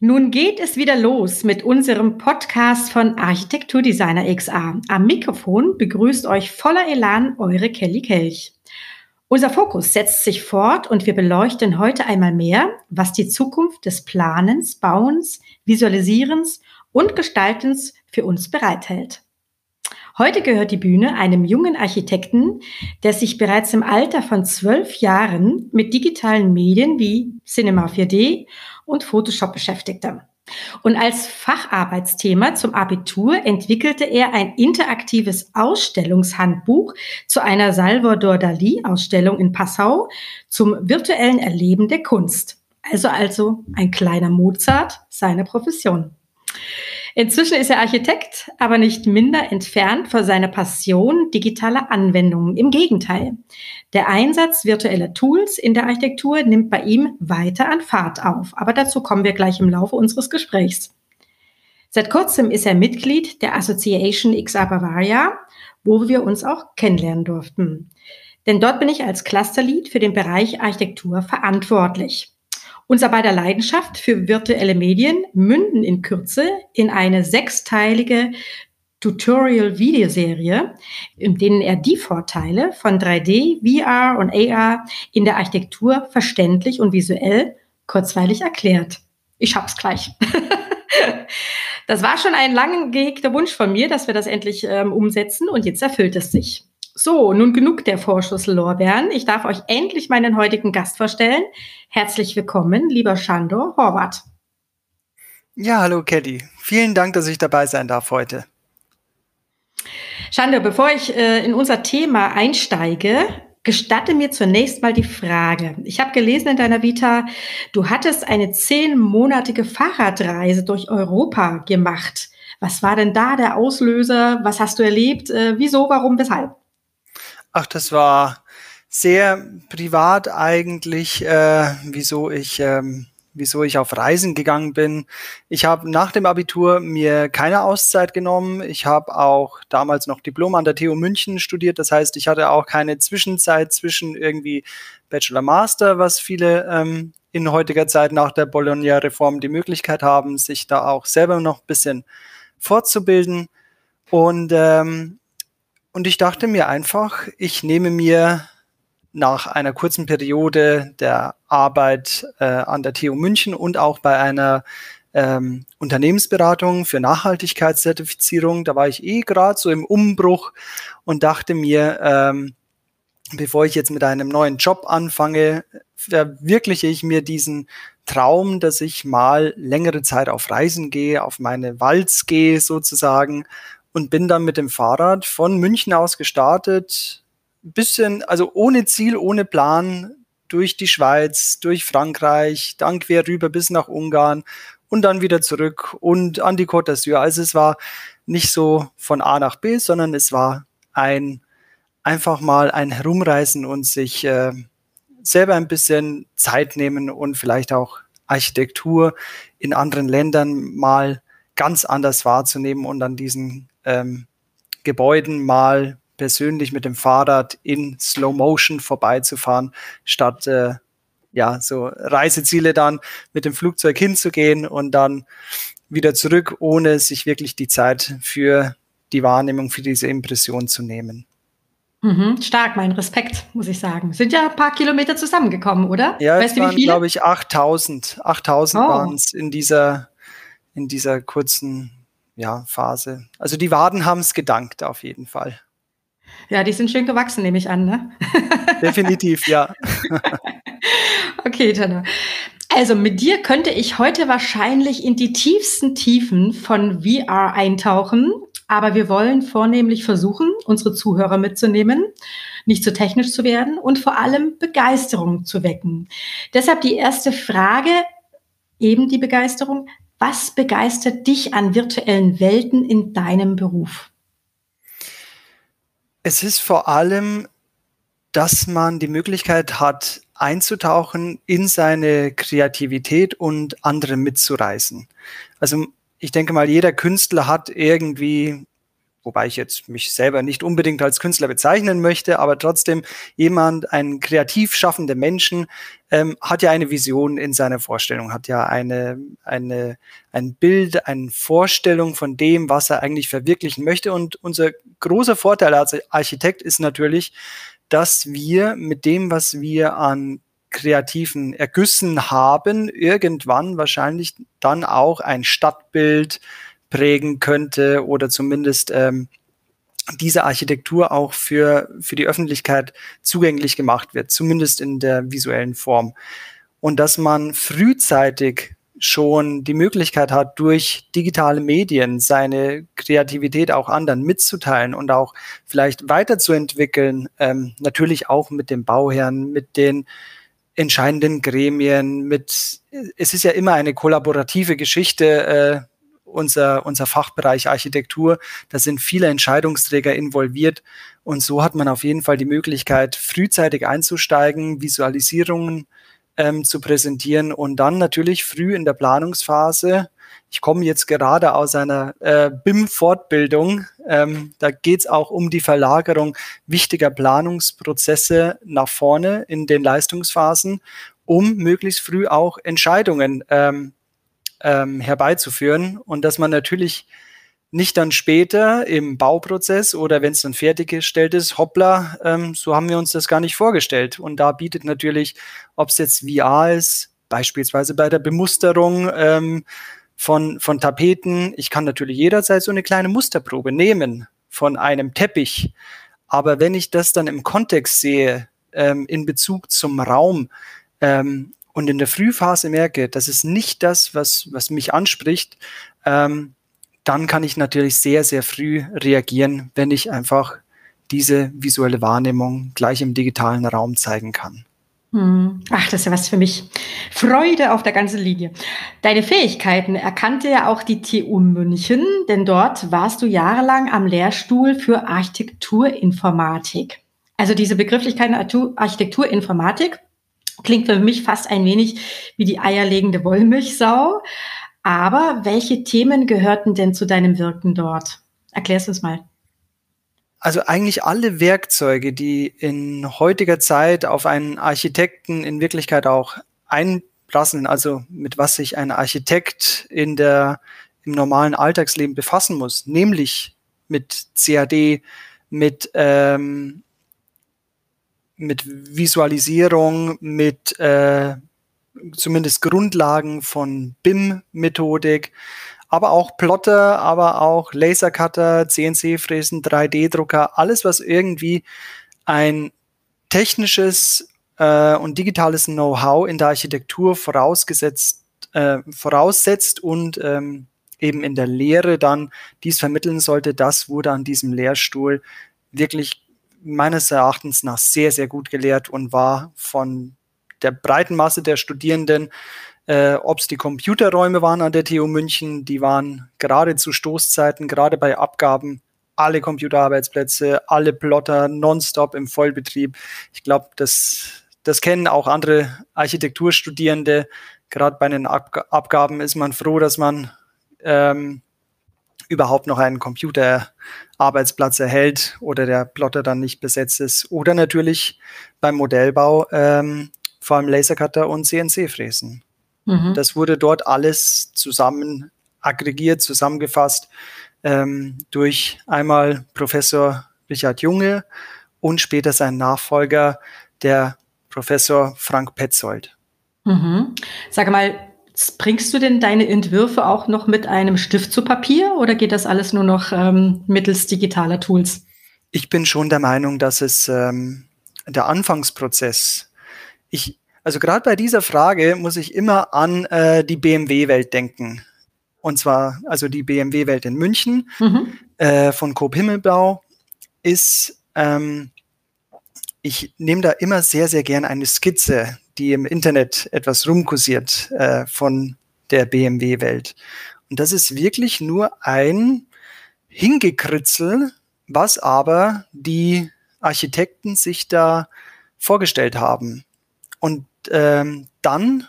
Nun geht es wieder los mit unserem Podcast von Architekturdesigner XA. Am Mikrofon begrüßt euch voller Elan eure Kelly Kelch. Unser Fokus setzt sich fort und wir beleuchten heute einmal mehr, was die Zukunft des Planens, Bauens, Visualisierens und Gestaltens für uns bereithält. Heute gehört die Bühne einem jungen Architekten, der sich bereits im Alter von zwölf Jahren mit digitalen Medien wie Cinema 4D und Photoshop beschäftigte. Und als Facharbeitsthema zum Abitur entwickelte er ein interaktives Ausstellungshandbuch zu einer Salvador Dali Ausstellung in Passau zum virtuellen Erleben der Kunst. Also also ein kleiner Mozart seiner Profession. Inzwischen ist er Architekt, aber nicht minder entfernt vor seiner Passion digitaler Anwendungen. Im Gegenteil. Der Einsatz virtueller Tools in der Architektur nimmt bei ihm weiter an Fahrt auf. Aber dazu kommen wir gleich im Laufe unseres Gesprächs. Seit kurzem ist er Mitglied der Association XA Bavaria, wo wir uns auch kennenlernen durften. Denn dort bin ich als Clusterlead für den Bereich Architektur verantwortlich. Unser beider Leidenschaft für virtuelle Medien münden in Kürze in eine sechsteilige Tutorial-Videoserie, in denen er die Vorteile von 3D, VR und AR in der Architektur verständlich und visuell kurzweilig erklärt. Ich hab's gleich. das war schon ein lang gehegter Wunsch von mir, dass wir das endlich ähm, umsetzen und jetzt erfüllt es sich. So, nun genug der Vorschusslorbeeren. Ich darf euch endlich meinen heutigen Gast vorstellen. Herzlich willkommen, lieber Shandor Horvath. Ja, hallo Kelly. Vielen Dank, dass ich dabei sein darf heute. Shandor, bevor ich äh, in unser Thema einsteige, gestatte mir zunächst mal die Frage. Ich habe gelesen in deiner Vita, du hattest eine zehnmonatige Fahrradreise durch Europa gemacht. Was war denn da der Auslöser? Was hast du erlebt? Äh, wieso, warum, weshalb? Ach, das war sehr privat eigentlich, äh, wieso ich ähm, wieso ich auf Reisen gegangen bin. Ich habe nach dem Abitur mir keine Auszeit genommen. Ich habe auch damals noch Diplom an der TU München studiert. Das heißt, ich hatte auch keine Zwischenzeit zwischen irgendwie Bachelor Master, was viele ähm, in heutiger Zeit nach der Bologna-Reform die Möglichkeit haben, sich da auch selber noch ein bisschen fortzubilden. Und ähm, und ich dachte mir einfach, ich nehme mir nach einer kurzen Periode der Arbeit äh, an der TU München und auch bei einer ähm, Unternehmensberatung für Nachhaltigkeitszertifizierung, da war ich eh gerade so im Umbruch und dachte mir, ähm, bevor ich jetzt mit einem neuen Job anfange, verwirkliche ich mir diesen Traum, dass ich mal längere Zeit auf Reisen gehe, auf meine Walz gehe sozusagen und bin dann mit dem Fahrrad von München aus gestartet, bisschen, also ohne Ziel, ohne Plan, durch die Schweiz, durch Frankreich, dann quer rüber bis nach Ungarn und dann wieder zurück und an die Côte d'Azur. Also es war nicht so von A nach B, sondern es war ein einfach mal ein Herumreisen und sich äh, selber ein bisschen Zeit nehmen und vielleicht auch Architektur in anderen Ländern mal ganz anders wahrzunehmen und an diesen ähm, Gebäuden mal persönlich mit dem Fahrrad in Slow Motion vorbeizufahren, statt äh, ja so Reiseziele dann mit dem Flugzeug hinzugehen und dann wieder zurück, ohne sich wirklich die Zeit für die Wahrnehmung, für diese Impression zu nehmen. Mhm, stark, mein Respekt, muss ich sagen. Sind ja ein paar Kilometer zusammengekommen, oder? Ja, weißt es waren, glaube ich, 8000. 8000 oh. waren es in dieser, in dieser kurzen ja, Phase. Also die Waden haben es gedankt, auf jeden Fall. Ja, die sind schön gewachsen, nehme ich an, ne? Definitiv, ja. okay, Tanner. Also mit dir könnte ich heute wahrscheinlich in die tiefsten Tiefen von VR eintauchen, aber wir wollen vornehmlich versuchen, unsere Zuhörer mitzunehmen, nicht zu technisch zu werden und vor allem Begeisterung zu wecken. Deshalb die erste Frage, eben die Begeisterung. Was begeistert dich an virtuellen Welten in deinem Beruf? Es ist vor allem, dass man die Möglichkeit hat, einzutauchen in seine Kreativität und andere mitzureißen. Also ich denke mal, jeder Künstler hat irgendwie wobei ich jetzt mich selber nicht unbedingt als Künstler bezeichnen möchte, aber trotzdem jemand, ein kreativ schaffender Menschen, ähm, hat ja eine Vision in seiner Vorstellung, hat ja eine, eine, ein Bild, eine Vorstellung von dem, was er eigentlich verwirklichen möchte. Und unser großer Vorteil als Architekt ist natürlich, dass wir mit dem, was wir an kreativen Ergüssen haben, irgendwann wahrscheinlich dann auch ein Stadtbild prägen könnte oder zumindest ähm, diese Architektur auch für, für die Öffentlichkeit zugänglich gemacht wird, zumindest in der visuellen Form. Und dass man frühzeitig schon die Möglichkeit hat, durch digitale Medien seine Kreativität auch anderen mitzuteilen und auch vielleicht weiterzuentwickeln, ähm, natürlich auch mit dem Bauherrn, mit den entscheidenden Gremien, mit, es ist ja immer eine kollaborative Geschichte, äh, unser, unser Fachbereich Architektur. Da sind viele Entscheidungsträger involviert und so hat man auf jeden Fall die Möglichkeit, frühzeitig einzusteigen, Visualisierungen ähm, zu präsentieren und dann natürlich früh in der Planungsphase. Ich komme jetzt gerade aus einer äh, BIM-Fortbildung. Ähm, da geht es auch um die Verlagerung wichtiger Planungsprozesse nach vorne in den Leistungsphasen, um möglichst früh auch Entscheidungen ähm, ähm, herbeizuführen und dass man natürlich nicht dann später im Bauprozess oder wenn es dann fertiggestellt ist, hoppla, ähm, so haben wir uns das gar nicht vorgestellt. Und da bietet natürlich, ob es jetzt VR ist, beispielsweise bei der Bemusterung ähm, von, von Tapeten, ich kann natürlich jederzeit so eine kleine Musterprobe nehmen von einem Teppich. Aber wenn ich das dann im Kontext sehe, ähm, in Bezug zum Raum, ähm, und in der Frühphase merke, das ist nicht das, was, was mich anspricht, ähm, dann kann ich natürlich sehr, sehr früh reagieren, wenn ich einfach diese visuelle Wahrnehmung gleich im digitalen Raum zeigen kann. Hm. Ach, das ist ja was für mich. Freude auf der ganzen Linie. Deine Fähigkeiten erkannte ja auch die TU München, denn dort warst du jahrelang am Lehrstuhl für Architekturinformatik. Also diese Begrifflichkeiten Architekturinformatik Klingt für mich fast ein wenig wie die eierlegende Wollmilchsau. Aber welche Themen gehörten denn zu deinem Wirken dort? Erklärst du es mal. Also eigentlich alle Werkzeuge, die in heutiger Zeit auf einen Architekten in Wirklichkeit auch einprasseln, also mit was sich ein Architekt in der, im normalen Alltagsleben befassen muss, nämlich mit CAD, mit ähm, mit Visualisierung, mit äh, zumindest Grundlagen von BIM-Methodik, aber auch Plotter, aber auch Lasercutter, CNC-Fräsen, 3D-Drucker, alles, was irgendwie ein technisches äh, und digitales Know-how in der Architektur vorausgesetzt, äh, voraussetzt und ähm, eben in der Lehre dann dies vermitteln sollte, das wurde an diesem Lehrstuhl wirklich meines Erachtens nach sehr, sehr gut gelehrt und war von der breiten Masse der Studierenden, äh, ob es die Computerräume waren an der TU München, die waren gerade zu Stoßzeiten, gerade bei Abgaben, alle Computerarbeitsplätze, alle Plotter nonstop im Vollbetrieb. Ich glaube, das, das kennen auch andere Architekturstudierende. Gerade bei den Ab Abgaben ist man froh, dass man ähm, überhaupt noch einen Computerarbeitsplatz erhält oder der Plotter dann nicht besetzt ist. Oder natürlich beim Modellbau ähm, vor allem Lasercutter und CNC-Fräsen. Mhm. Das wurde dort alles zusammen aggregiert, zusammengefasst ähm, durch einmal Professor Richard Junge und später sein Nachfolger, der Professor Frank Petzold. Mhm. Sag mal, Bringst du denn deine Entwürfe auch noch mit einem Stift zu Papier oder geht das alles nur noch ähm, mittels digitaler Tools? Ich bin schon der Meinung, dass es ähm, der Anfangsprozess, ich, also gerade bei dieser Frage muss ich immer an äh, die BMW-Welt denken. Und zwar, also die BMW-Welt in München mhm. äh, von Coop Himmelblau ist, ähm, ich nehme da immer sehr, sehr gern eine Skizze die im Internet etwas rumkursiert äh, von der BMW-Welt. Und das ist wirklich nur ein Hingekritzel, was aber die Architekten sich da vorgestellt haben. Und ähm, dann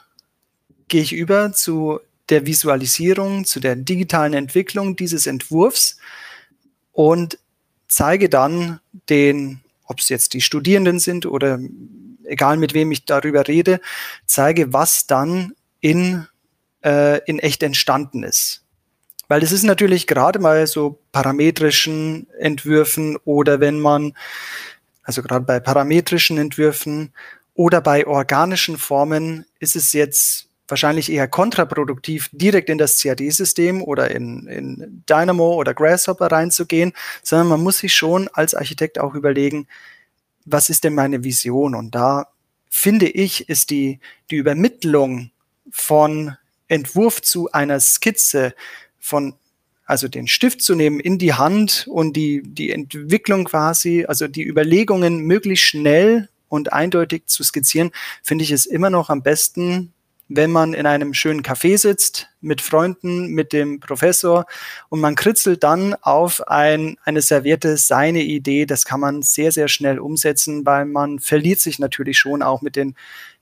gehe ich über zu der Visualisierung, zu der digitalen Entwicklung dieses Entwurfs und zeige dann den, ob es jetzt die Studierenden sind oder egal mit wem ich darüber rede, zeige, was dann in, äh, in echt entstanden ist. Weil das ist natürlich gerade mal so parametrischen Entwürfen oder wenn man, also gerade bei parametrischen Entwürfen oder bei organischen Formen ist es jetzt wahrscheinlich eher kontraproduktiv, direkt in das CAD-System oder in, in Dynamo oder Grasshopper reinzugehen, sondern man muss sich schon als Architekt auch überlegen, was ist denn meine Vision? Und da finde ich, ist die, die Übermittlung von Entwurf zu einer Skizze, von also den Stift zu nehmen in die Hand und die, die Entwicklung quasi, also die Überlegungen möglichst schnell und eindeutig zu skizzieren, finde ich es immer noch am besten, wenn man in einem schönen Café sitzt mit Freunden, mit dem Professor und man kritzelt dann auf ein, eine Serviette seine Idee. Das kann man sehr, sehr schnell umsetzen, weil man verliert sich natürlich schon auch mit den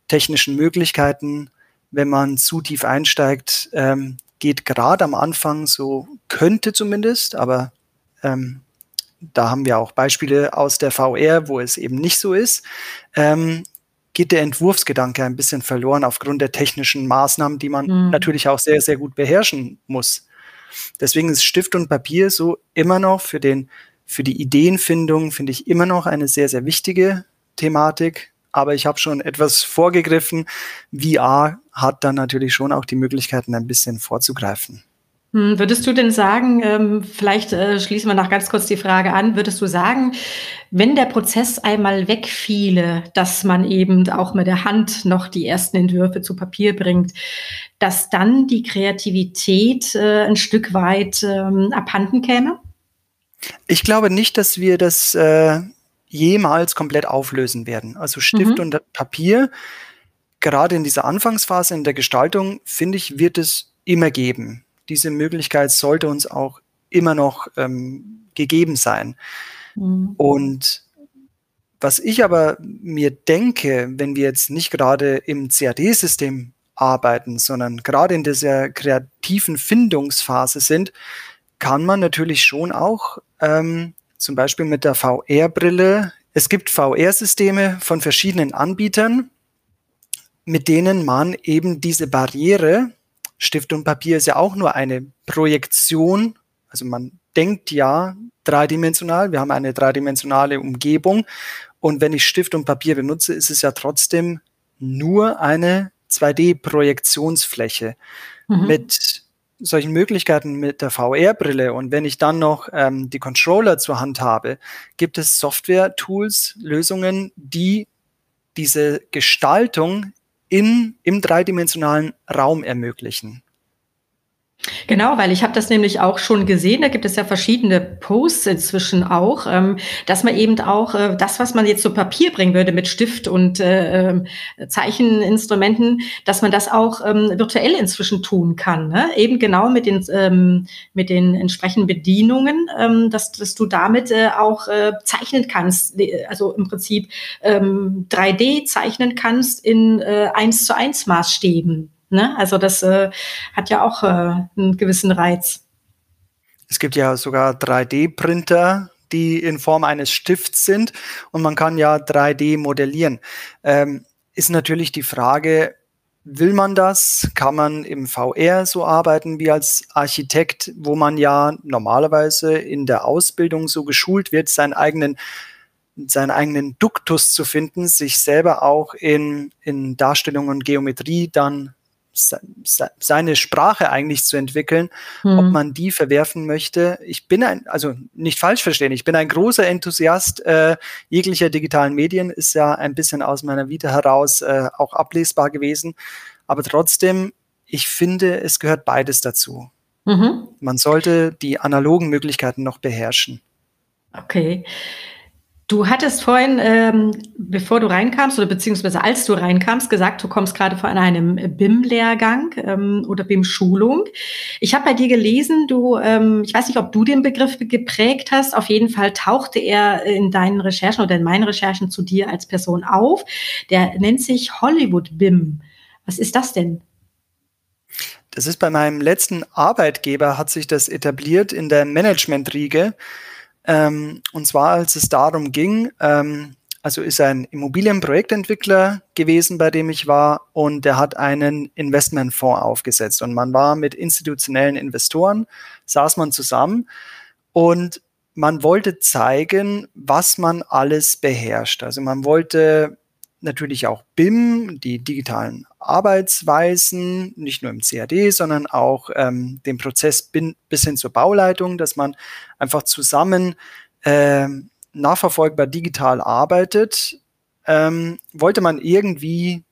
technischen Möglichkeiten. Wenn man zu tief einsteigt, ähm, geht gerade am Anfang so, könnte zumindest, aber ähm, da haben wir auch Beispiele aus der VR, wo es eben nicht so ist. Ähm, geht der Entwurfsgedanke ein bisschen verloren aufgrund der technischen Maßnahmen, die man mhm. natürlich auch sehr, sehr gut beherrschen muss. Deswegen ist Stift und Papier so immer noch für den, für die Ideenfindung, finde ich immer noch eine sehr, sehr wichtige Thematik. Aber ich habe schon etwas vorgegriffen. VR hat dann natürlich schon auch die Möglichkeiten, ein bisschen vorzugreifen. Hm, würdest du denn sagen, ähm, vielleicht äh, schließen wir noch ganz kurz die Frage an, würdest du sagen, wenn der Prozess einmal wegfiele, dass man eben auch mit der Hand noch die ersten Entwürfe zu Papier bringt, dass dann die Kreativität äh, ein Stück weit ähm, abhanden käme? Ich glaube nicht, dass wir das äh, jemals komplett auflösen werden. Also Stift mhm. und Papier, gerade in dieser Anfangsphase in der Gestaltung, finde ich, wird es immer geben diese Möglichkeit sollte uns auch immer noch ähm, gegeben sein. Mhm. Und was ich aber mir denke, wenn wir jetzt nicht gerade im CAD-System arbeiten, sondern gerade in dieser kreativen Findungsphase sind, kann man natürlich schon auch ähm, zum Beispiel mit der VR-Brille, es gibt VR-Systeme von verschiedenen Anbietern, mit denen man eben diese Barriere Stift und Papier ist ja auch nur eine Projektion. Also man denkt ja dreidimensional. Wir haben eine dreidimensionale Umgebung. Und wenn ich Stift und Papier benutze, ist es ja trotzdem nur eine 2D-Projektionsfläche mhm. mit solchen Möglichkeiten mit der VR-Brille und wenn ich dann noch ähm, die Controller zur Hand habe, gibt es Software-Tools, Lösungen, die diese Gestaltung in, im dreidimensionalen Raum ermöglichen. Genau, weil ich habe das nämlich auch schon gesehen, da gibt es ja verschiedene Posts inzwischen auch, ähm, dass man eben auch äh, das, was man jetzt zu Papier bringen würde mit Stift und äh, ähm, Zeicheninstrumenten, dass man das auch ähm, virtuell inzwischen tun kann. Ne? Eben genau mit den, mit den entsprechenden Bedienungen, dass, dass du damit äh, auch zeichnen kannst, also im Prinzip ähm, 3D zeichnen kannst in äh, 1 zu 1 Maßstäben. Ne? Also das äh, hat ja auch äh, einen gewissen Reiz. Es gibt ja sogar 3D-Printer, die in Form eines Stifts sind und man kann ja 3D modellieren. Ähm, ist natürlich die Frage, will man das? Kann man im VR so arbeiten wie als Architekt, wo man ja normalerweise in der Ausbildung so geschult wird, seinen eigenen seinen eigenen Duktus zu finden, sich selber auch in, in Darstellung und Geometrie dann seine Sprache eigentlich zu entwickeln, hm. ob man die verwerfen möchte. Ich bin ein, also nicht falsch verstehen, ich bin ein großer Enthusiast äh, jeglicher digitalen Medien, ist ja ein bisschen aus meiner Vita heraus äh, auch ablesbar gewesen. Aber trotzdem, ich finde, es gehört beides dazu. Mhm. Man sollte die analogen Möglichkeiten noch beherrschen. Okay. Du hattest vorhin, ähm, bevor du reinkamst oder beziehungsweise als du reinkamst, gesagt, du kommst gerade von einem BIM-Lehrgang ähm, oder BIM-Schulung. Ich habe bei dir gelesen, du, ähm, ich weiß nicht, ob du den Begriff geprägt hast. Auf jeden Fall tauchte er in deinen Recherchen oder in meinen Recherchen zu dir als Person auf. Der nennt sich Hollywood BIM. Was ist das denn? Das ist bei meinem letzten Arbeitgeber hat sich das etabliert in der Management-Riege Ähm, und zwar, als es darum ging, ähm, also ist ein Immobilienprojektentwickler gewesen, bei dem ich war, und der hat einen Investmentfonds aufgesetzt. Und man war mit institutionellen Investoren, saß man zusammen und man wollte zeigen, was man alles beherrscht. Also man wollte natürlich auch BIM, die digitalen Arbeitsweisen, nicht nur im CAD, sondern auch ähm, den Prozess bis hin zur Bauleitung, dass man einfach zusammen ähm, nachverfolgbar digital arbeitet, ähm, wollte man irgendwie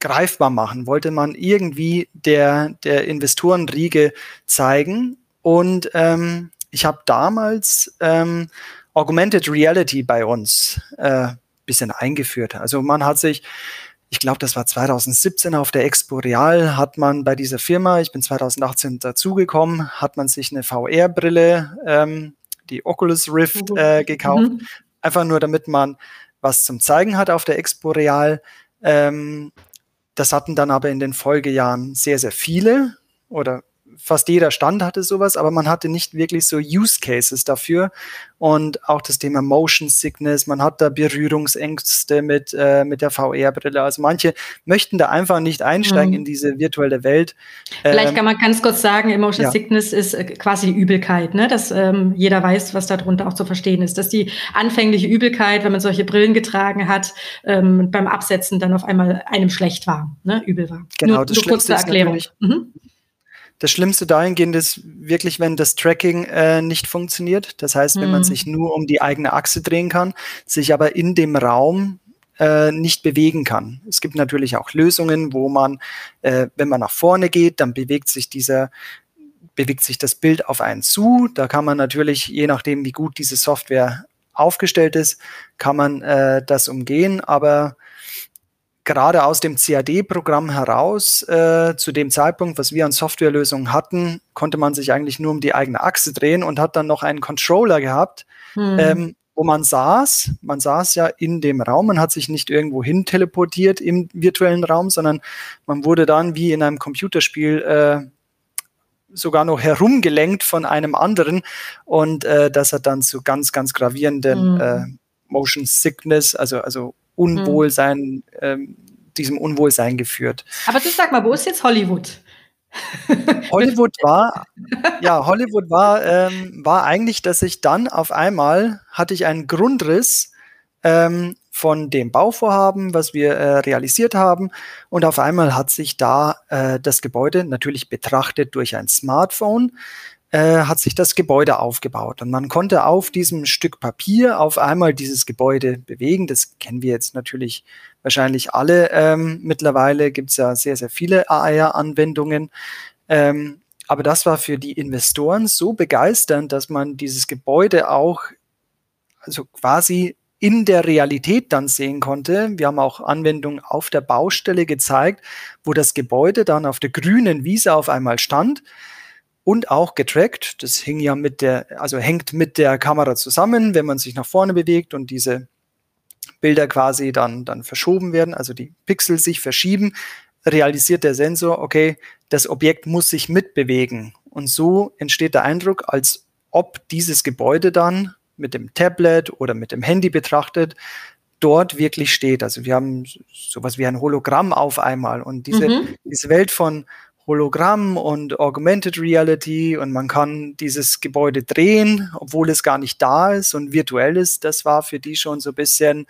greifbar machen, wollte man irgendwie der, der Investorenriege zeigen. Und ähm, ich habe damals ähm, Augmented Reality bei uns äh, bisschen eingeführt. Also man hat sich, ich glaube, das war 2017 auf der Expo Real, hat man bei dieser Firma, ich bin 2018 dazugekommen, hat man sich eine VR-Brille ähm, die Oculus Rift mhm. äh, gekauft. Mhm. Einfach nur, damit man was zum Zeigen hat auf der Expo Real. Ähm, das hatten dann aber in den Folgejahren sehr, sehr viele oder fast jeder Stand hatte sowas, aber man hatte nicht wirklich so Use Cases dafür. Und auch das Thema Motion Sickness, man hat da Berührungsängste mit, äh, mit der VR-Brille. Also manche möchten da einfach nicht einsteigen mhm. in diese virtuelle Welt. Vielleicht ähm, kann man ganz kurz sagen, Emotion ja. Sickness ist äh, quasi die Übelkeit, ne? dass ähm, jeder weiß, was darunter auch zu verstehen ist. Dass die anfängliche Übelkeit, wenn man solche Brillen getragen hat, ähm, beim Absetzen dann auf einmal einem schlecht war, ne? übel war. Genau, nur, das nur kurze Erklärung. Mhm. Das Schlimmste dahingehend ist wirklich, wenn das Tracking äh, nicht funktioniert. Das heißt, wenn mhm. man sich nur um die eigene Achse drehen kann, sich aber in dem Raum äh, nicht bewegen kann. Es gibt natürlich auch Lösungen, wo man, äh, wenn man nach vorne geht, dann bewegt sich dieser bewegt sich das Bild auf einen zu. Da kann man natürlich, je nachdem, wie gut diese Software aufgestellt ist, kann man äh, das umgehen. Aber gerade aus dem CAD-Programm heraus, äh, zu dem Zeitpunkt, was wir an Softwarelösungen hatten, konnte man sich eigentlich nur um die eigene Achse drehen und hat dann noch einen Controller gehabt, hm. ähm, wo man saß. Man saß ja in dem Raum, man hat sich nicht irgendwo hin teleportiert im virtuellen Raum, sondern man wurde dann wie in einem Computerspiel äh, sogar noch herumgelenkt von einem anderen und äh, das hat dann zu ganz, ganz gravierenden mhm. äh, Motion Sickness, also, also Unwohlsein, mhm. ähm, diesem Unwohlsein geführt. Aber du sag mal, wo ist jetzt Hollywood? Hollywood war, ja, Hollywood war, ähm, war eigentlich, dass ich dann auf einmal hatte ich einen Grundriss ähm, von dem Bauvorhaben, was wir äh, realisiert haben. Und auf einmal hat sich da äh, das Gebäude natürlich betrachtet durch ein Smartphone äh, hat sich das Gebäude aufgebaut. Und man konnte auf diesem Stück Papier auf einmal dieses Gebäude bewegen. Das kennen wir jetzt natürlich wahrscheinlich alle. Ähm, mittlerweile gibt es ja sehr, sehr viele AR-Anwendungen. Ähm, aber das war für die Investoren so begeisternd, dass man dieses Gebäude auch also quasi in der Realität dann sehen konnte. Wir haben auch Anwendungen auf der Baustelle gezeigt, wo das Gebäude dann auf der grünen Wiese auf einmal stand und auch getrackt. Das hing ja mit der, also hängt mit der Kamera zusammen, wenn man sich nach vorne bewegt und diese Bilder quasi dann, dann verschoben werden, also die Pixel sich verschieben, realisiert der Sensor, okay, das Objekt muss sich mitbewegen. Und so entsteht der Eindruck, als ob dieses Gebäude dann mit dem Tablet oder mit dem Handy betrachtet, dort wirklich steht. Also wir haben sowas wie ein Hologramm auf einmal und diese, mhm. diese Welt von, Hologramm und Augmented Reality und man kann dieses Gebäude drehen, obwohl es gar nicht da ist und virtuell ist. Das war für die schon so ein bisschen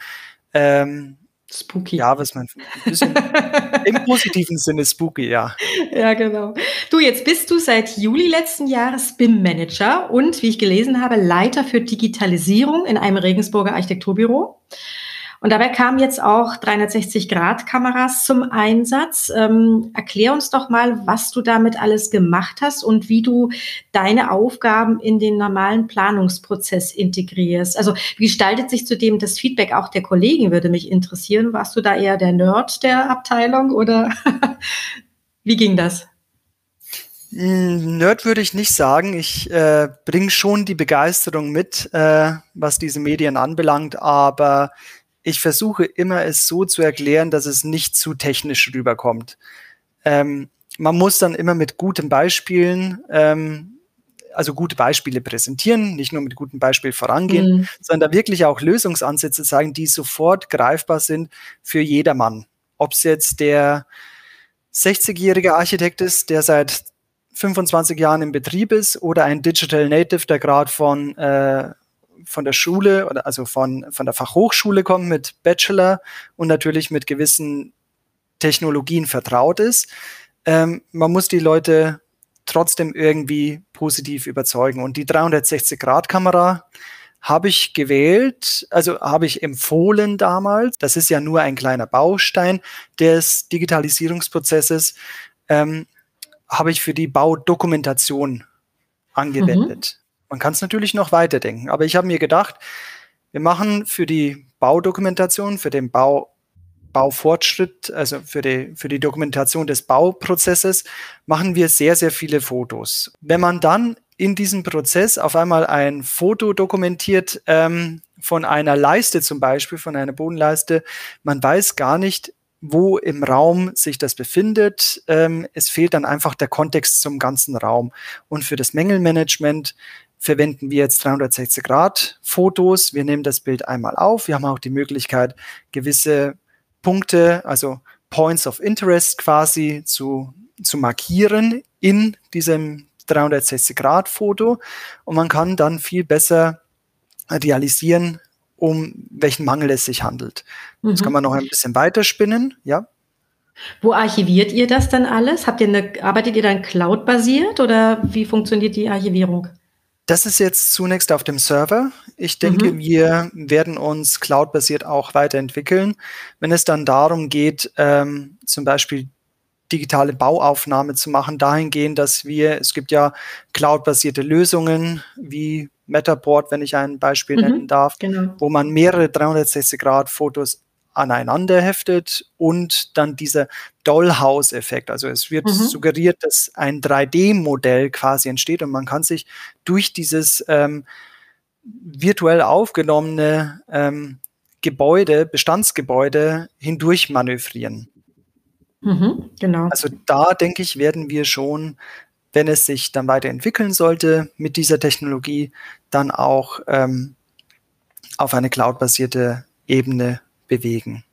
ähm, Spooky. Ja, was man im positiven Sinne spooky, ja. Ja, genau. Du, jetzt bist du seit Juli letzten Jahres BIM-Manager und, wie ich gelesen habe, Leiter für Digitalisierung in einem Regensburger Architekturbüro. Und dabei kamen jetzt auch 360-Grad-Kameras zum Einsatz. Ähm, erklär uns doch mal, was du damit alles gemacht hast und wie du deine Aufgaben in den normalen Planungsprozess integrierst. Also wie gestaltet sich zudem das Feedback auch der Kollegen, würde mich interessieren. Warst du da eher der Nerd der Abteilung oder wie ging das? Hm, Nerd würde ich nicht sagen. Ich äh, bringe schon die Begeisterung mit, äh, was diese Medien anbelangt, aber ich versuche immer es so zu erklären, dass es nicht zu technisch rüberkommt. Ähm, man muss dann immer mit guten Beispielen ähm, also gute Beispiele präsentieren, nicht nur mit gutem Beispiel vorangehen, mhm. sondern da wirklich auch Lösungsansätze zeigen, die sofort greifbar sind für jedermann. Ob es jetzt der 60-jährige Architekt ist, der seit 25 Jahren im Betrieb ist, oder ein Digital Native, der gerade von, äh, von der Schule oder also von, von der Fachhochschule kommt mit Bachelor und natürlich mit gewissen Technologien vertraut ist. Ähm, man muss die Leute trotzdem irgendwie positiv überzeugen. Und die 360-Grad-Kamera habe ich gewählt, also habe ich empfohlen damals. Das ist ja nur ein kleiner Baustein des Digitalisierungsprozesses. Ähm, habe ich für die Baudokumentation angewendet. Man kann es natürlich noch weiterdenken, aber ich habe mir gedacht, wir machen für die Baudokumentation, für den Bau Baufortschritt, also für die, für die Dokumentation des Bauprozesses, machen wir sehr, sehr viele Fotos. Wenn man dann in diesem Prozess auf einmal ein Foto dokumentiert ähm, von einer Leiste zum Beispiel, von einer Bodenleiste, man weiß gar nicht, wo im Raum sich das befindet. Ähm, es fehlt dann einfach der Kontext zum ganzen Raum. Und für das Mängelmanagement verwenden wir jetzt 360 Grad Fotos. Wir nehmen das Bild einmal auf. Wir haben auch die Möglichkeit, gewisse Punkte, also Points of Interest quasi zu, zu markieren in diesem 360-Grad-Foto und man kann dann viel besser realisieren, um welchen Mangel es sich handelt. Mhm. Das kann man noch ein bisschen weiterspinnen, ja. Wo archiviert ihr das dann alles? Habt ihr eine, arbeitet ihr dann cloud-basiert oder wie funktioniert die Archivierung? Das ist jetzt zunächst auf dem Server. Ich denke, mhm. wir werden uns cloud-basiert auch weiterentwickeln. Wenn es dann darum geht, ähm, zum Beispiel digitale Bauaufnahme zu machen, dahingehend, dass wir, es gibt ja cloud-basierte Lösungen wie Metaboard, wenn ich ein Beispiel mhm, nennen darf, genau. wo man mehrere 360-Grad-Fotos aneinander heftet und dann dieser Dollhouse-Effekt. Also es wird mhm. suggeriert, dass ein 3D-Modell quasi entsteht und man kann sich durch dieses ähm, virtuell aufgenommene ähm, Gebäude, Bestandsgebäude hindurch manövrieren. Mhm, genau. Also da denke ich, werden wir schon, wenn es sich dann weiterentwickeln sollte mit dieser Technologie, dann auch ähm, auf eine cloud-basierte Ebene bewegen.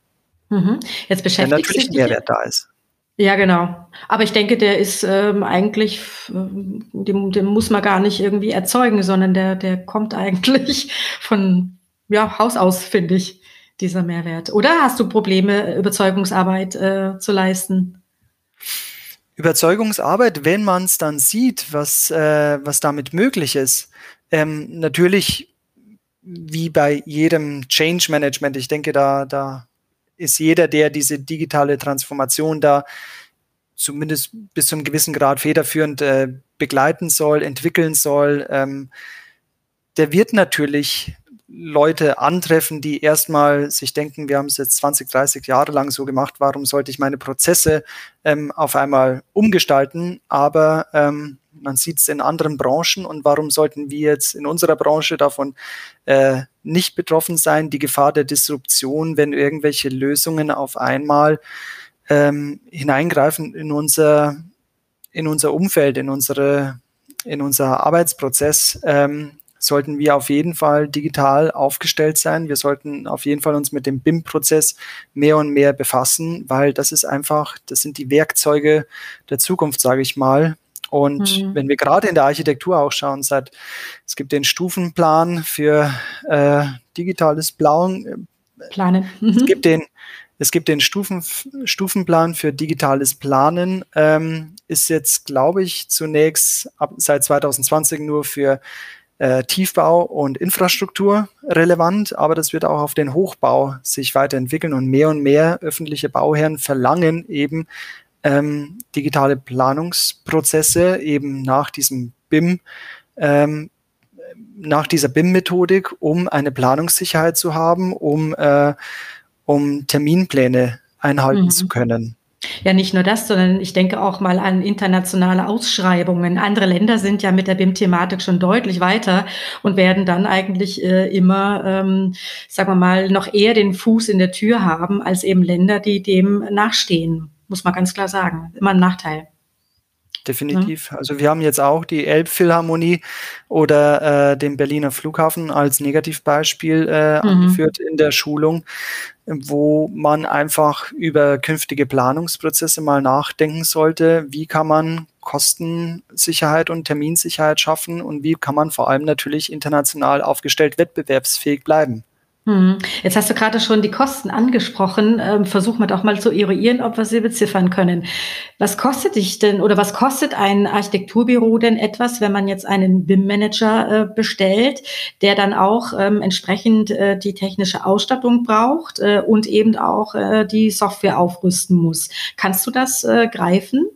Mhm. Jetzt beschäftigt Wenn natürlich Mehrwert da ist. Ja, genau. Aber ich denke, der ist ähm, eigentlich, ähm, den, den, muss man gar nicht irgendwie erzeugen, sondern der, der kommt eigentlich von ja, Haus aus, finde ich, dieser Mehrwert. Oder hast du Probleme, Überzeugungsarbeit äh, zu leisten? Überzeugungsarbeit, wenn man es dann sieht, was, äh, was damit möglich ist. Ähm, natürlich wie bei jedem Change Management. Ich denke, da, da ist jeder, der diese digitale Transformation da zumindest bis zu einem gewissen Grad federführend äh, begleiten soll, entwickeln soll, ähm, der wird natürlich Leute antreffen, die erstmal sich denken, wir haben es jetzt 20, 30 Jahre lang so gemacht, warum sollte ich meine Prozesse ähm, auf einmal umgestalten? Aber ähm, man sieht es in anderen Branchen und warum sollten wir jetzt in unserer Branche davon äh, nicht betroffen sein? Die Gefahr der Disruption, wenn irgendwelche Lösungen auf einmal ähm, hineingreifen in unser, in unser Umfeld, in unsere, in unser Arbeitsprozess, ähm, sollten wir auf jeden Fall digital aufgestellt sein. Wir sollten auf jeden Fall uns mit dem BIM-Prozess mehr und mehr befassen, weil das ist einfach, das sind die Werkzeuge der Zukunft, sage ich mal. Und mhm. wenn wir gerade in der Architektur auch schauen, seit, es gibt den Stufenplan für äh, digitales. Äh, Planen. Mhm. Es gibt den, es gibt den Stufen, Stufenplan für digitales Planen, ähm, ist jetzt, glaube ich, zunächst ab, seit 2020 nur für äh, Tiefbau und Infrastruktur relevant, aber das wird auch auf den Hochbau sich weiterentwickeln und mehr und mehr öffentliche Bauherren verlangen eben ähm, digitale Planungsprozesse eben nach diesem BIM, ähm, nach dieser BIM-Methodik, um eine Planungssicherheit zu haben, um, äh, um Terminpläne einhalten mhm. zu können. Ja, nicht nur das, sondern ich denke auch mal an internationale Ausschreibungen. Andere Länder sind ja mit der BIM-Thematik schon deutlich weiter und werden dann eigentlich äh, immer, ähm, sagen wir mal, noch eher den Fuß in der Tür haben als eben Länder, die dem nachstehen muss man ganz klar sagen. Immer ein Nachteil. definitiv. Ja. Also wir haben jetzt auch die Elbphilharmonie oder äh, den Berliner Flughafen als Negativbeispiel äh, mhm. angeführt in der Schulung, wo man einfach über künftige Planungsprozesse mal nachdenken sollte, wie kann man Kostensicherheit und Terminsicherheit schaffen und wie kann man vor allem natürlich international aufgestellt wettbewerbsfähig bleiben. Hm. Jetzt hast du gerade schon die Kosten angesprochen. Ähm, versuchen wir doch mal zu eruieren, ob wir sie beziffern können. Was kostet dich denn oder was kostet ein Architekturbüro denn etwas, wenn man jetzt einen BIM-Manager äh, bestellt, der dann auch ähm, entsprechend äh, die technische Ausstattung braucht äh, und eben auch die Software aufrüsten muss? Kannst du das greifen?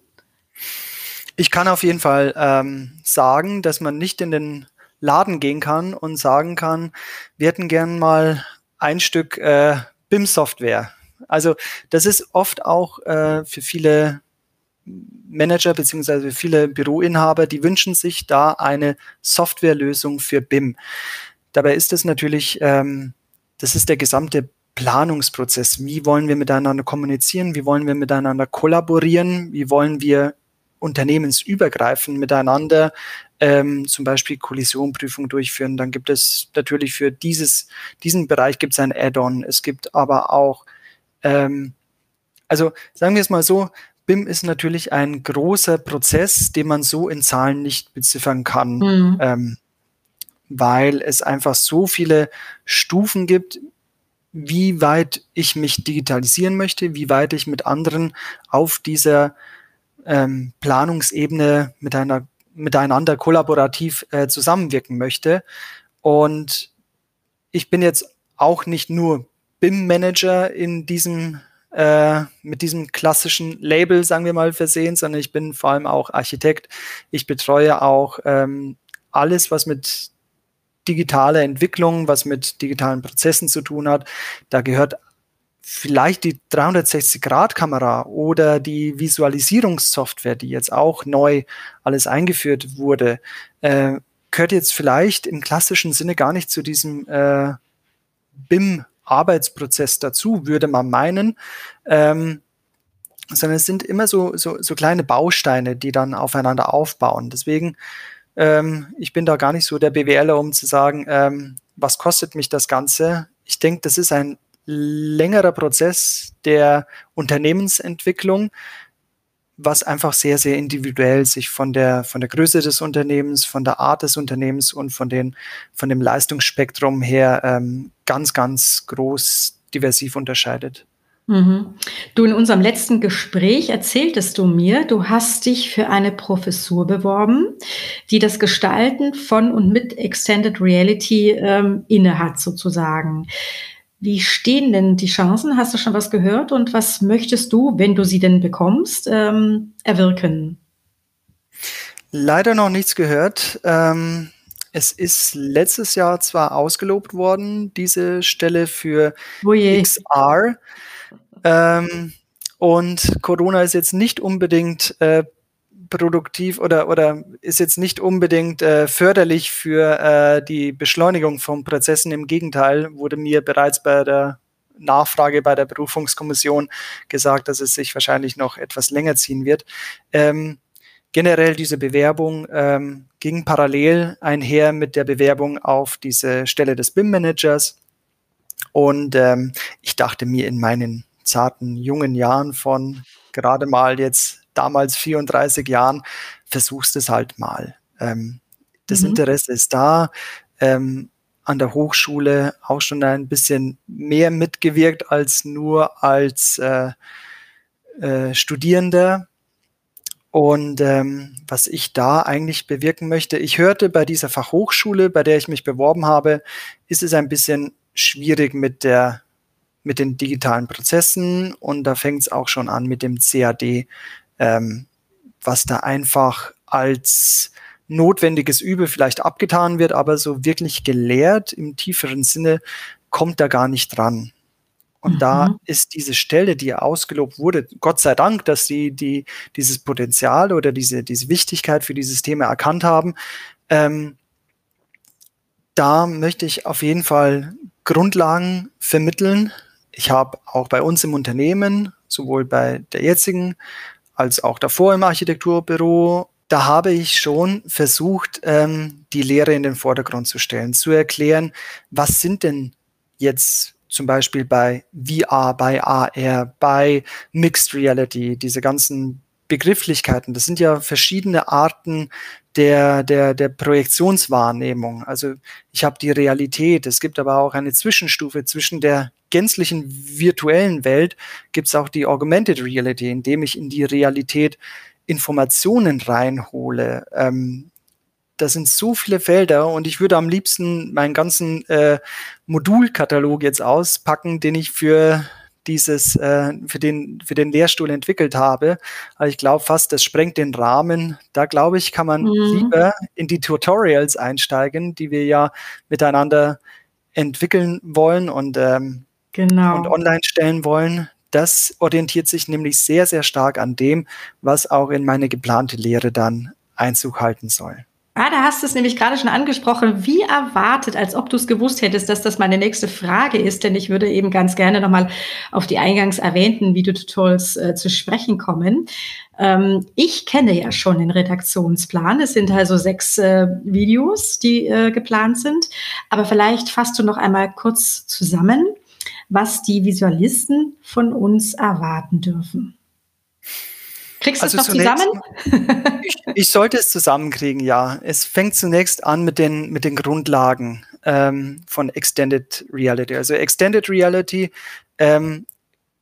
Ich kann auf jeden Fall ähm, sagen, dass man nicht in den Laden gehen kann und sagen kann, wir hätten gern mal ein Stück äh, BIM-Software. Also das ist oft auch äh, für viele Manager beziehungsweise viele Büroinhaber, die wünschen sich da eine Softwarelösung für BIM. Dabei ist es natürlich, ähm, das ist der gesamte Planungsprozess. Wie wollen wir miteinander kommunizieren? Wie wollen wir miteinander kollaborieren? Wie wollen wir unternehmensübergreifend miteinander ähm, zum Beispiel Kollisionprüfung durchführen. Dann gibt es natürlich für dieses, diesen Bereich gibt es ein Add-on. Es gibt aber auch, ähm, also sagen wir es mal so, BIM ist natürlich ein großer Prozess, den man so in Zahlen nicht beziffern kann, mhm. ähm, weil es einfach so viele Stufen gibt, wie weit ich mich digitalisieren möchte, wie weit ich mit anderen auf dieser ähm, Planungsebene miteinander miteinander kollaborativ äh, zusammenwirken möchte. Und ich bin jetzt auch nicht nur BIM-Manager in diesem äh, mit diesem klassischen Label, sagen wir mal, versehen, sondern ich bin vor allem auch Architekt. Ich betreue auch ähm, alles, was mit digitaler Entwicklung, was mit digitalen Prozessen zu tun hat. Da gehört vielleicht die 360-Grad-Kamera oder die Visualisierungssoftware, die jetzt auch neu alles eingeführt wurde, äh, gehört jetzt vielleicht im klassischen Sinne gar nicht zu diesem äh, BIM-Arbeitsprozess dazu, würde man meinen. Ähm, sondern es sind immer so, so, so kleine Bausteine, die dann aufeinander aufbauen. Deswegen, ähm, ich bin da gar nicht so der BWLer, um zu sagen, ähm, was kostet mich das Ganze. Ich denke, das ist ein längerer Prozess der Unternehmensentwicklung, was einfach sehr, sehr individuell sich von der, von der Größe des Unternehmens, von der Art des Unternehmens und von, den, von dem Leistungsspektrum her ähm, ganz, ganz groß diversiv unterscheidet. Mhm. Du, in unserem letzten Gespräch erzähltest du mir, du hast dich für eine Professur beworben, die das Gestalten von und mit Extended Reality ähm, innehat, sozusagen. Wie stehen denn die Chancen? Hast du schon was gehört? Und was möchtest du, wenn du sie denn bekommst, ähm, erwirken? Leider noch nichts gehört. Ähm, es ist letztes Jahr zwar ausgelobt worden, diese Stelle für Oje. XR. Ähm, und Corona ist jetzt nicht unbedingt äh, produktiv oder, oder ist jetzt nicht unbedingt äh, förderlich für äh, die Beschleunigung von Prozessen. Im Gegenteil wurde mir bereits bei der Nachfrage bei der Berufungskommission gesagt, dass es sich wahrscheinlich noch etwas länger ziehen wird. Ähm, generell diese Bewerbung ähm, ging parallel einher mit der Bewerbung auf diese Stelle des BIM-Managers. Und ähm, ich dachte mir in meinen zarten jungen Jahren von gerade mal jetzt damals 34 Jahren, versuchst es halt mal. Ähm, das mhm. Interesse ist da. Ähm, an der Hochschule auch schon ein bisschen mehr mitgewirkt als nur als äh, äh, Studierender. Und ähm, was ich da eigentlich bewirken möchte, ich hörte bei dieser Fachhochschule, bei der ich mich beworben habe, ist es ein bisschen schwierig mit der mit den digitalen Prozessen und da fängt es auch schon an mit dem CAD ähm, was da einfach als notwendiges Übel vielleicht abgetan wird, aber so wirklich gelehrt im tieferen Sinne kommt da gar nicht dran. Und mhm. da ist diese Stelle, die ausgelobt wurde, Gott sei Dank, dass sie die, dieses Potenzial oder diese, diese Wichtigkeit für dieses Thema erkannt haben. Ähm, da möchte ich auf jeden Fall Grundlagen vermitteln. Ich habe auch bei uns im Unternehmen, sowohl bei der jetzigen als auch davor im Architekturbüro, da habe ich schon versucht, ähm, die Lehre in den Vordergrund zu stellen, zu erklären, was sind denn jetzt zum Beispiel bei VR, bei AR, bei Mixed Reality, diese ganzen Begrifflichkeiten, das sind ja verschiedene Arten der, der, der Projektionswahrnehmung. Also ich habe die Realität, es gibt aber auch eine Zwischenstufe zwischen der gänzlichen virtuellen Welt, gibt es auch die Augmented Reality, indem ich in die Realität Informationen reinhole. Ähm, das sind so viele Felder und ich würde am liebsten meinen ganzen äh, Modulkatalog jetzt auspacken, den ich für dieses äh, für den für den Lehrstuhl entwickelt habe. Aber ich glaube fast, das sprengt den Rahmen. Da glaube ich, kann man mhm. lieber in die Tutorials einsteigen, die wir ja miteinander entwickeln wollen und ähm, genau. und online stellen wollen. Das orientiert sich nämlich sehr sehr stark an dem, was auch in meine geplante Lehre dann Einzug halten soll. Ah, da hast du es nämlich gerade schon angesprochen, wie erwartet, als ob du es gewusst hättest, dass das meine nächste Frage ist, denn ich würde eben ganz gerne nochmal auf die eingangs erwähnten Videotutorials äh, zu sprechen kommen. Ähm, ich kenne ja schon den Redaktionsplan. Es sind also sechs äh, Videos, die äh, geplant sind. Aber vielleicht fasst du noch einmal kurz zusammen, was die Visualisten von uns erwarten dürfen. Kriegst du also es noch zusammen? ich, ich, sollte es zusammenkriegen, ja. Es fängt zunächst an mit den, mit den Grundlagen ähm, von Extended Reality. Also Extended Reality ähm,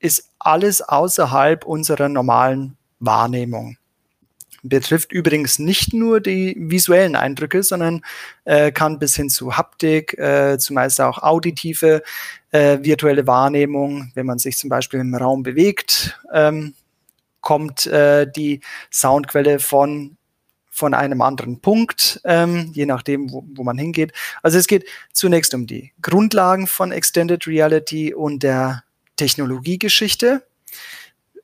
ist alles außerhalb unserer normalen Wahrnehmung. Betrifft übrigens nicht nur die visuellen Eindrücke, sondern äh, kann bis hin zu Haptik, äh, zumeist auch auditive, äh, virtuelle Wahrnehmung, wenn man sich zum Beispiel im Raum bewegt, ähm, kommt äh, die Soundquelle von von einem anderen Punkt, ähm, je nachdem, wo, wo man hingeht. Also es geht zunächst um die Grundlagen von Extended Reality und der Technologiegeschichte.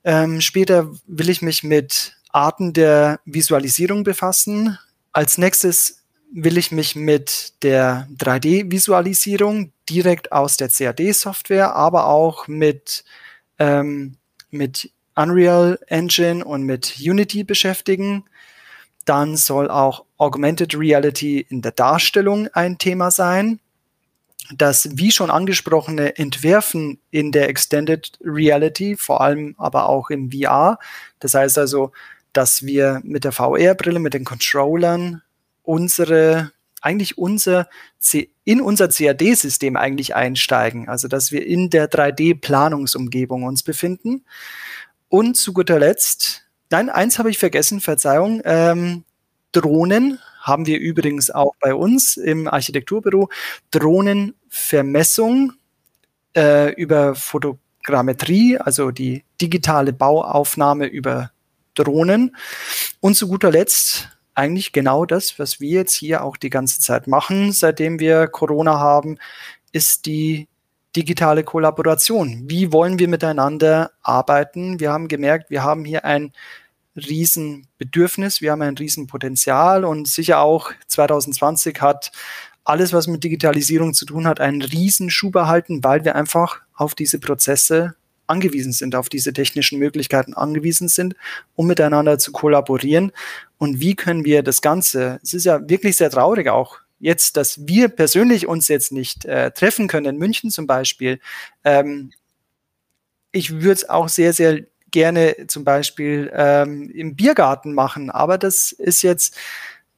Ähm, später will ich mich mit Arten der Visualisierung befassen. Als nächstes will ich mich mit der 3D-Visualisierung direkt aus der CAD-Software, aber auch mit, ähm, mit Unreal Engine und mit Unity beschäftigen. Dann soll auch Augmented Reality in der Darstellung ein Thema sein. Das, wie schon angesprochene, Entwerfen in der Extended Reality, vor allem aber auch im VR. Das heißt also, dass wir mit der VR-Brille, mit den Controllern unsere, eigentlich unser, in unser CAD-System eigentlich einsteigen. Also, dass wir in der 3D-Planungsumgebung uns befinden. Und zu guter Letzt, nein, eins habe ich vergessen, Verzeihung, ähm, Drohnen haben wir übrigens auch bei uns im Architekturbüro. Drohnenvermessung äh, über Fotogrammetrie, also die digitale Bauaufnahme über Drohnen. Und zu guter Letzt eigentlich genau das, was wir jetzt hier auch die ganze Zeit machen, seitdem wir Corona haben, ist die digitale Kollaboration. Wie wollen wir miteinander arbeiten? Wir haben gemerkt, wir haben hier ein Riesenbedürfnis, wir haben ein Riesenpotenzial und sicher auch 2020 hat alles, was mit Digitalisierung zu tun hat, einen Riesenschub erhalten, weil wir einfach auf diese Prozesse angewiesen sind, auf diese technischen Möglichkeiten angewiesen sind, um miteinander zu kollaborieren. Und wie können wir das Ganze, es ist ja wirklich sehr traurig auch, jetzt, dass wir persönlich uns jetzt nicht äh, treffen können, in München zum Beispiel, ähm, ich würde es auch sehr, sehr gerne zum Beispiel ähm, im Biergarten machen, aber das ist jetzt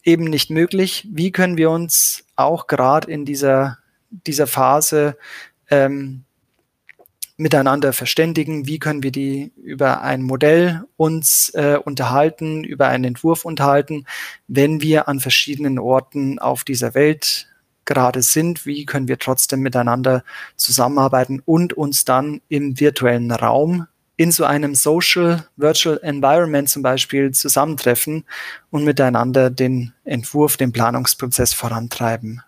eben nicht möglich. Wie können wir uns auch gerade in dieser, dieser Phase ähm, miteinander verständigen, wie können wir die über ein Modell uns äh, unterhalten, über einen Entwurf unterhalten, wenn wir an verschiedenen Orten auf dieser Welt gerade sind, wie können wir trotzdem miteinander zusammenarbeiten und uns dann im virtuellen Raum in so einem Social Virtual Environment zum Beispiel zusammentreffen und miteinander den Entwurf, den Planungsprozess vorantreiben.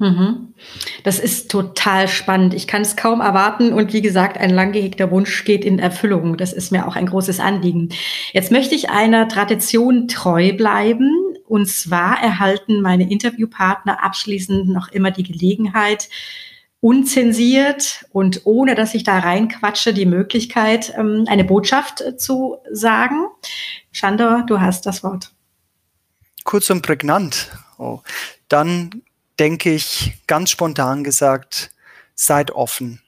Mhm. Das ist total spannend. Ich kann es kaum erwarten. Und wie gesagt, ein lang gehegter Wunsch geht in Erfüllung. Das ist mir auch ein großes Anliegen. Jetzt möchte ich einer Tradition treu bleiben. Und zwar erhalten meine Interviewpartner abschließend noch immer die Gelegenheit, unzensiert und ohne dass ich da reinquatsche, die Möglichkeit, ähm, eine Botschaft äh, zu sagen. Shandor, du hast das Wort. Kurz und prägnant. Oh. Dann denke ich ganz spontan gesagt, seid offen.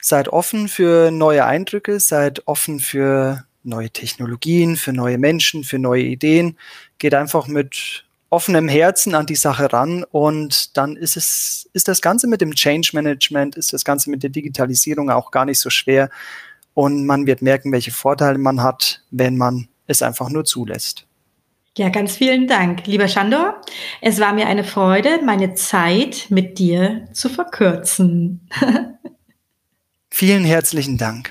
Seid offen für neue Eindrücke, seid offen für neue Technologien, für neue Menschen, für neue Ideen. Geht einfach mit offenem Herzen an die Sache ran und dann ist es, ist das Ganze mit dem Change Management, ist das Ganze mit der Digitalisierung auch gar nicht so schwer und man wird merken, welche Vorteile man hat, wenn man es einfach nur zulässt. Ja, ganz vielen Dank, lieber Shandor. Es war mir eine Freude, meine Zeit mit dir zu verkürzen. vielen herzlichen Dank.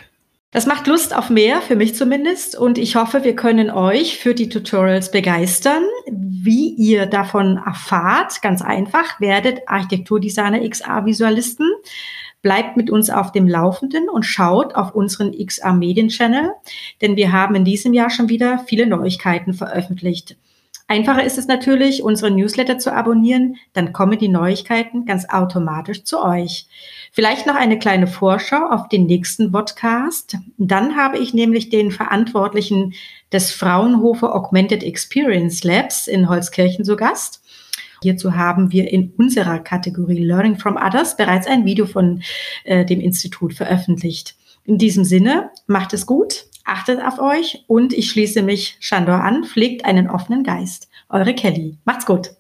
Das macht Lust auf mehr, für mich zumindest. Und ich hoffe, wir können euch für die Tutorials begeistern. Wie ihr davon erfahrt, ganz einfach, werdet Architekturdesigner XA Visualisten. Bleibt mit uns auf dem Laufenden und schaut auf unseren XA Medien Channel, denn wir haben in diesem Jahr schon wieder viele Neuigkeiten veröffentlicht. Einfacher ist es natürlich, unsere Newsletter zu abonnieren, dann kommen die Neuigkeiten ganz automatisch zu euch. Vielleicht noch eine kleine Vorschau auf den nächsten Podcast. Dann habe ich nämlich den Verantwortlichen des Fraunhofer Augmented Experience Labs in Holzkirchen zu Gast. Hierzu haben wir in unserer Kategorie Learning from Others bereits ein Video von äh, dem Institut veröffentlicht. In diesem Sinne, macht es gut, achtet auf euch und ich schließe mich Shandor an, pflegt einen offenen Geist. Eure Kelly. Macht's gut.